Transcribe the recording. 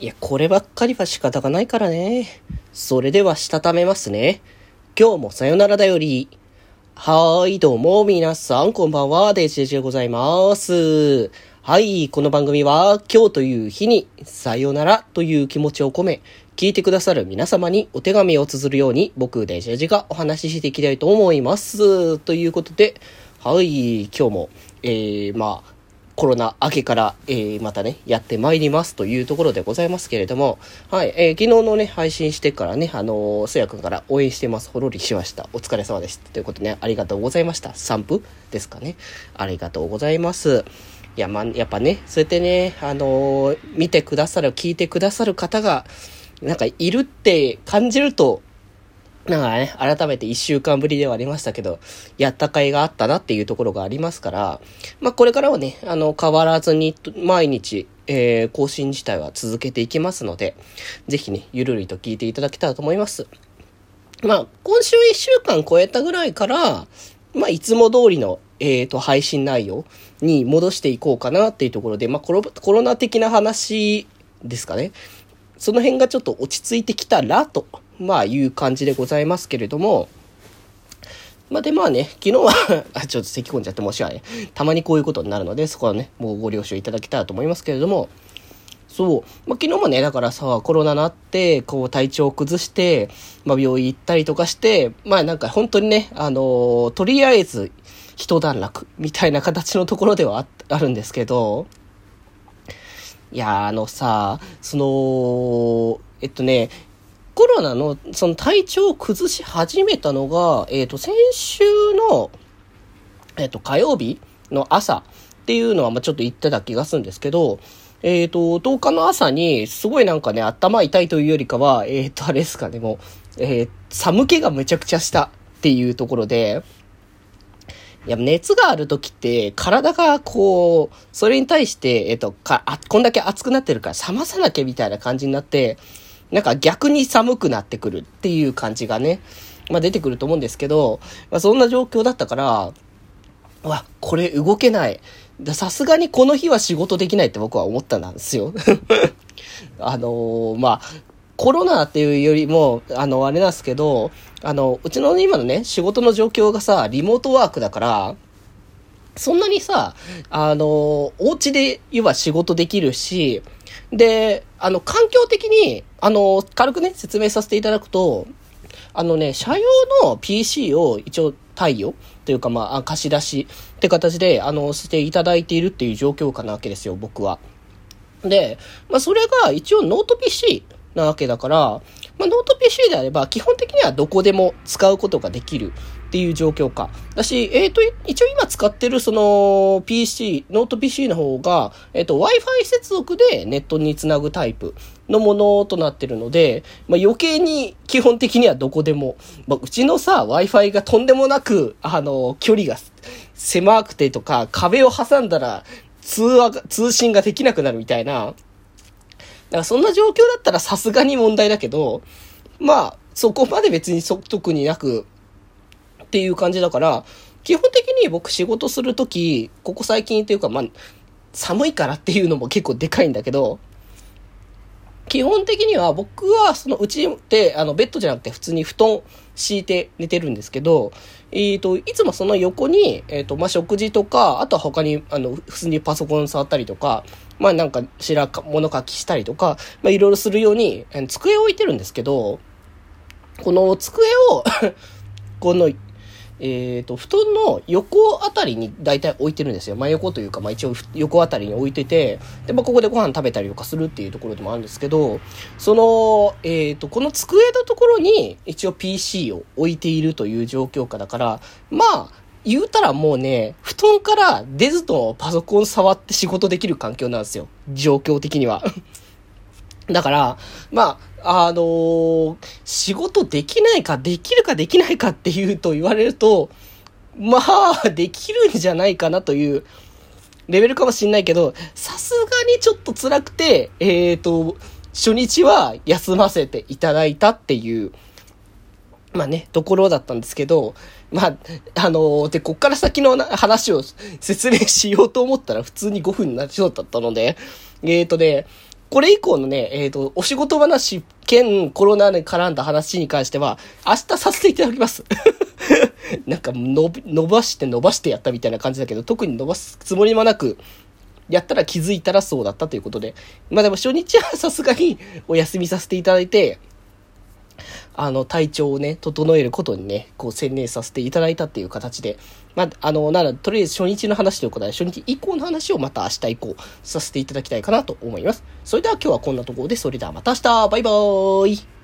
いや、こればっかりは仕方がないからね。それでは、したためますね。今日もさよならだより。はーい、どうも、皆さん、こんばんは、デジェジでございます。はい、この番組は、今日という日に、さよならという気持ちを込め、聞いてくださる皆様にお手紙を綴るように、僕、デジェジがお話ししていきたいと思います。ということで、はい、今日も、えー、まあ、コロナ明けから、えー、またね、やってまいりますというところでございますけれども、はい、えー、昨日のね、配信してからね、あのー、せやくんから応援してます。ほろりしました。お疲れ様です。ということでね、ありがとうございました。散布ですかね。ありがとうございます。いや、まやっぱね、そうやってね、あのー、見てくださる、聞いてくださる方が、なんかいるって感じると、なんかね、改めて一週間ぶりではありましたけど、やった甲斐があったなっていうところがありますから、まあこれからはね、あの、変わらずに毎日、えー、更新自体は続けていきますので、ぜひね、ゆるりと聞いていただけたらと思います。まあ、今週一週間超えたぐらいから、まあ、いつも通りの、えっ、ー、と、配信内容に戻していこうかなっていうところで、まあコロ、コロナ的な話ですかね。その辺がちょっと落ち着いてきたらとまあいう感じでございますけれども、まあでまあね、昨日は あ、ちょっと咳込んじゃって申し訳ない。たまにこういうことになるので、そこはね、もうご了承いただけたらと思いますけれども、そう。まあ、昨日もね、だからさ、コロナなって、こう体調を崩して、まあ、病院行ったりとかして、まあなんか本当にね、あのー、とりあえず、一段落、みたいな形のところではあるんですけど、いやあのさ、その、えっとね、コロナのその体調を崩し始めたのが、えっ、ー、と、先週の、えっ、ー、と、火曜日の朝っていうのは、ま、ちょっと言ってた気がするんですけど、えっ、ー、と、10日の朝に、すごいなんかね、頭痛いというよりかは、えっ、と、あれですかね、もう、え寒気がめちゃくちゃしたっていうところで、いや、熱がある時って、体がこう、それに対して、えっ、と、か、あ、こんだけ熱くなってるから冷まさなきゃみたいな感じになって、なんか逆に寒くなってくるっていう感じがね、まあ出てくると思うんですけど、まあそんな状況だったから、わ、これ動けない。さすがにこの日は仕事できないって僕は思ったなんですよ。あのー、まあ、コロナっていうよりも、あの、あれなんですけど、あの、うちの今のね、仕事の状況がさ、リモートワークだから、そんなにさ、あの、お家で言えば仕事できるし、で、あの、環境的に、あの、軽くね、説明させていただくと、あのね、社用の PC を一応貸与というか、まあ、貸し出しって形で、あの、していただいているっていう状況下なわけですよ、僕は。で、まあ、それが一応ノート PC なわけだから、まあ、ノート PC であれば、基本的にはどこでも使うことができるっていう状況か。だし、えっ、ー、と、一応今使ってるその PC、ノート PC の方が、えっ、ー、と、Wi-Fi 接続でネットにつなぐタイプのものとなってるので、まあ、余計に基本的にはどこでも、まあ、うちのさ、Wi-Fi がとんでもなく、あの、距離が狭くてとか、壁を挟んだら通話が、通信ができなくなるみたいな、からそんな状況だったらさすがに問題だけど、まあ、そこまで別に特になく、っていう感じだから、基本的に僕仕事するとき、ここ最近っていうか、まあ、寒いからっていうのも結構でかいんだけど、基本的には僕はそのうちであのベッドじゃなくて普通に布団敷いて寝てるんですけど、えっ、ー、と、いつもその横に、えっ、ー、と、まあ、食事とか、あとは他に、あの、普通にパソコン触ったりとか、まあ、なんか、しらか、物書きしたりとか、まあ、いろいろするように、机を置いてるんですけど、この机を このえっ、ー、と、布団の横あたりに大体置いてるんですよ。真横というか、まあ一応横あたりに置いてて、で、まあここでご飯食べたりとかするっていうところでもあるんですけど、その、えっ、ー、と、この机のところに一応 PC を置いているという状況下だから、まあ、言うたらもうね、布団から出ずとパソコン触って仕事できる環境なんですよ。状況的には。だから、まあ、あのー、仕事できないか、できるかできないかっていうと言われると、まあ、できるんじゃないかなというレベルかもしんないけど、さすがにちょっと辛くて、えっ、ー、と、初日は休ませていただいたっていう、まあね、ところだったんですけど、まあ、あのー、で、こっから先の話を説明しようと思ったら普通に5分になりそうだったので、えっ、ー、とね、これ以降のね、えっ、ー、と、お仕事話兼コロナに絡んだ話に関しては、明日させていただきます。なんか伸伸ばして伸ばしてやったみたいな感じだけど、特に伸ばすつもりもなく、やったら気づいたらそうだったということで。まあでも初日はさすがにお休みさせていただいて、あの、体調をね、整えることにね、こう専念させていただいたっていう形で、まあ、あの、なら、とりあえず初日の話ということで、初日以降の話をまた明日以降させていただきたいかなと思います。それでは今日はこんなところで、それではまた明日。バイバーイ。